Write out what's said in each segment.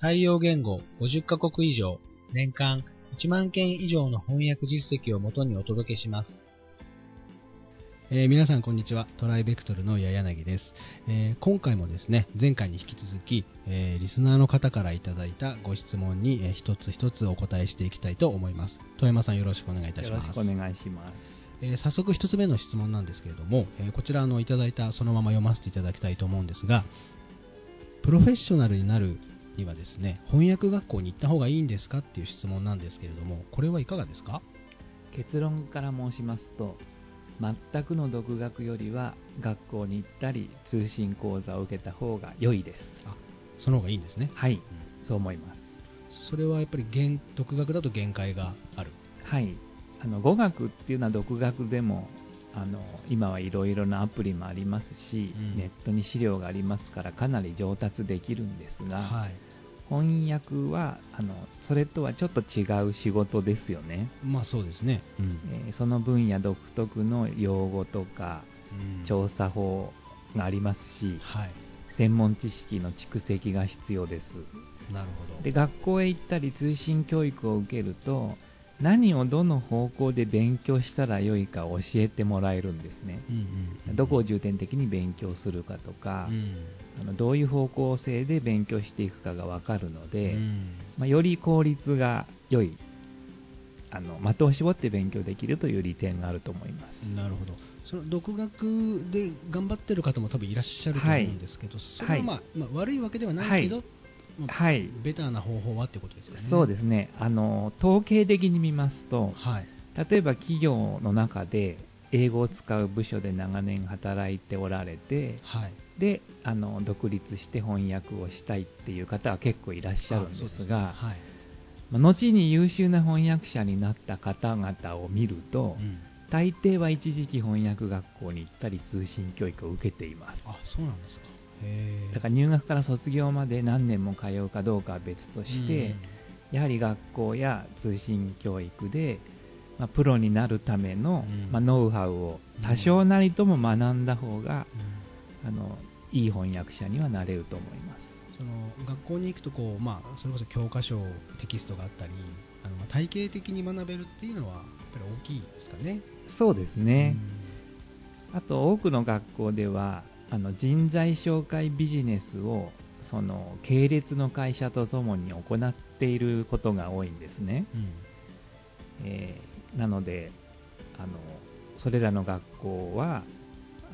対応言語50カ国以上、年間1万件以上の翻訳実績をもとにお届けします。えー、皆さんこんにちは。トライベクトルの矢柳です、えー、今回もですね、前回に引き続き、えー、リスナーの方からいただいたご質問に、えー、一つ一つお答えしていきたいと思います。富山さんよろしくお願いいたします。よろしくお願いします。えー、早速1つ目の質問なんですけれども、えー、こちらのいただいたそのまま読ませていただきたいと思うんですが、プロフェッショナルになるにはですね、翻訳学校に行った方がいいんですかっていう質問なんですけれども、これはいかがですか？結論から申しますと、全くの独学よりは学校に行ったり通信講座を受けた方が良いです。あ、その方がいいんですね。はい、うん、そう思います。それはやっぱり独学だと限界がある。はい、あの語学っていうのは独学でもあの今はいろいろなアプリもありますし、うん、ネットに資料がありますからかなり上達できるんですが、はい、翻訳はあのそれとはちょっと違う仕事ですよね。まあそうですね、うん、えー、その分野独特の用語とか、うん、調査法がありますし、はい、専門知識の蓄積が必要です。なるほど。で学校へ行ったり通信教育を受けると何をどの方向で勉強したらよいか教えてもらえるんですね、うんうんうん、どこを重点的に勉強するかとか、うん、あのどういう方向性で勉強していくかが分かるので、うん、まあ、より効率が良いあの的を絞って勉強できるという利点があると思います。なるほど。その独学で頑張ってる方も多分いらっしゃると思うんですけど、はい、それは、まあ、まあ、悪いわけではないけど、はいはい、ベターな方法はってことですね。そうですね。あの、統計的に見ますと、はい、例えば企業の中で英語を使う部署で長年働いておられて、はい、であの独立して翻訳をしたいっていう方は結構いらっしゃるんですが、はい。まあ、後に優秀な翻訳者になった方々を見ると、うん、大抵は一時期翻訳学校に行ったり通信教育を受けています。あそうなんですかだから入学から卒業まで何年も通うかどうかは別として、うん、やはり学校や通信教育で、まあ、プロになるための、うん、まあ、ノウハウを多少なりとも学んだ方が、うん、あのいい翻訳者にはなれると思います。その学校に行くとこう、まあ、それこそ教科書、テキストがあったり、あの体系的に学べるっていうのはやっぱり大きいですかね。そうですね。あと多くの学校ではあの人材紹介ビジネスをその系列の会社とともに行っていることが多いんですね、うん、えー、なのであのそれらの学校は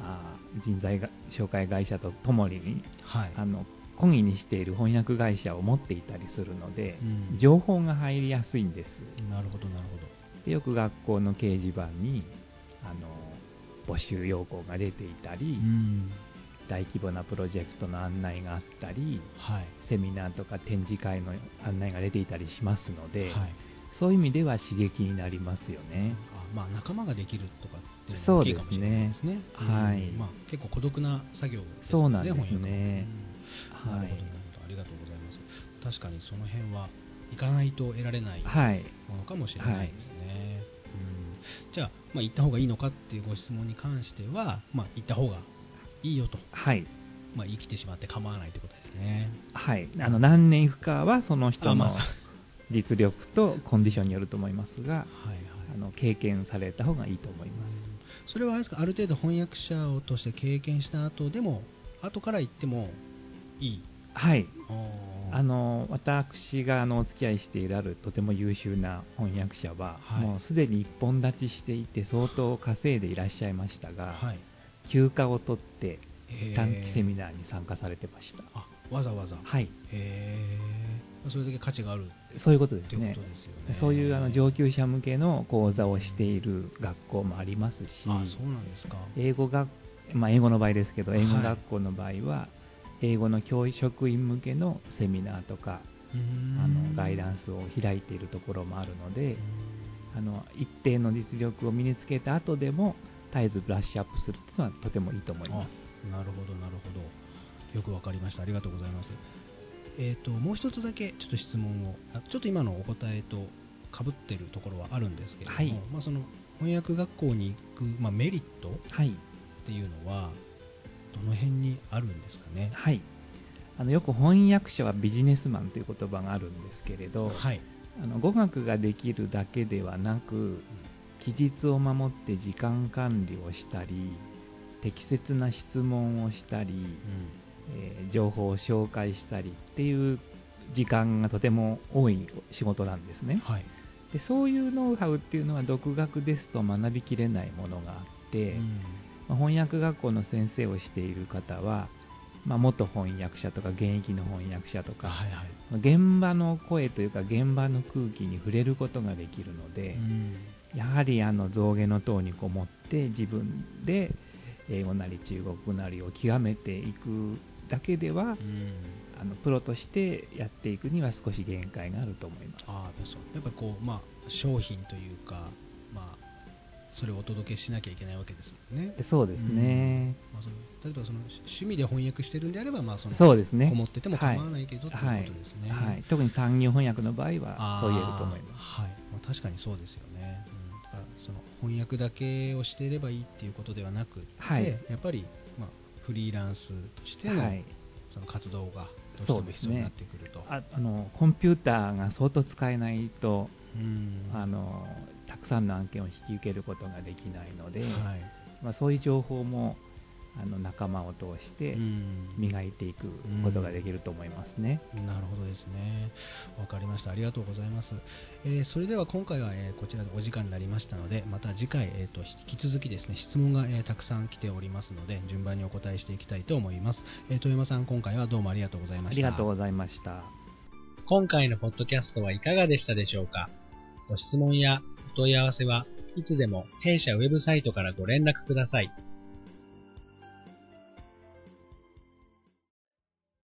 あ人材紹介会社とともに、はい、あの懇意にしている翻訳会社を持っていたりするので、うん、情報が入りやすいんです。なるほどなるほど。でよく学校の掲示板にあの募集要項が出ていたり、うん、大規模なプロジェクトの案内があったり、はい、セミナーとか展示会の案内が出ていたりしますので、はい、そういう意味では刺激になりますよね。あまあ、仲間ができるとかっていうのも大きいかもしれないですね。はいまあ、結構孤独な作業ですね、そうなんですね。うん、なるほど、なるほど。ありがとうございます。確かにその辺は行かないと得られないものかもしれないですね。うん、じゃあ、まあ、行った方がいいのかっていうご質問に関しては、まあ、行った方がいいよと。はい。まあ、生きてしまって構わないということですね。はい。あの、何年行くかは、その人の実力とコンディションによると思いますが、はいはい、あの経験された方がいいと思います。それはあれですか、ある程度翻訳者をとして経験した後でも、後から行ってもいいはい。あの私があのお付き合いしているあるとても優秀な翻訳者は、はい、もうすでに一本立ちしていて相当稼いでいらっしゃいましたが、はい、休暇を取って短期セミナーに参加されてました。あわざわざ。はい。へそれだけ価値があるそういうことですね、ね、そういうあの上級者向けの講座をしている学校もありますしあそうなんですか。英語学、まあ、英語の場合ですけど英語学校の場合は、はい、英語の教職員向けのセミナーとかあのガイダンスを開いているところもあるので、あの一定の実力を身につけた後でも絶えずブラッシュアップするっていうのはとてもいいと思います。なるほど、なるほど。よくわかりました。ありがとうございます。えっ、と、もう一つだけちょっと質問を、あちょっと今のお答えと被ってるところはあるんですけれども、はいまあ、その翻訳学校に行く、まあ、メリットっはい、ていうのは、どの辺にあるんですかね？はい、あのよく翻訳者はビジネスマンという言葉があるんですけれど、はい。あの語学ができるだけではなく、期日を守って時間管理をしたり、適切な質問をしたり、うんえー情報を紹介したりっていう時間がとても多い仕事なんですね。はい。でそういうノウハウっていうのは独学ですと学びきれないものがあって、うんまあ翻訳学校の先生をしている方は、まあ、元翻訳者とか現役の翻訳者とか、はいはい。まあ現場の声というか現場の空気に触れることができるので、うんやはりあの象牙の塔にこもって自分で英語なり中国語なりを極めていくだけではうんあのプロとしてやっていくには少し限界があると思います。ああ、そう。やっぱりこう、まあ、商品というか、まあ、それをお届けしなきゃいけないわけですもんね。そうですね。まあ、その例えばその趣味で翻訳してるんであれば、まあ、そのそうですね。こもってても構わないけど、とはいいうことですね。はいはい特に産業翻訳の場合はそう言えると思います。はい。まあ、確かにそうですよね。うん、だからその翻訳だけをしていればいいっていうことではなくて、はいやっぱり、まあ、フリーランスとしての,、はいその活動がどうしても必要になってくると。ああのコンピューターが相当使えないと、うんあのたくさんの案件を引き受けることができないので、はいまあ、そういう情報もあの仲間を通してうん磨いていくことができると思いますね。なるほどですね。わかりました。ありがとうございます。えーそれでは今回は、えーこちらでお時間になりましたので、また次回、えーと引き続きですね、質問が、えーたくさん来ておりますので、順番にお答えしていきたいと思います。えー、豊山さん、今回はどうもありがとうございました。ありがとうございました。今回のポッドキャストはいかがでしたでしょうか？ご質問やお問い合わせはいつでも弊社ウェブサイトからご連絡ください。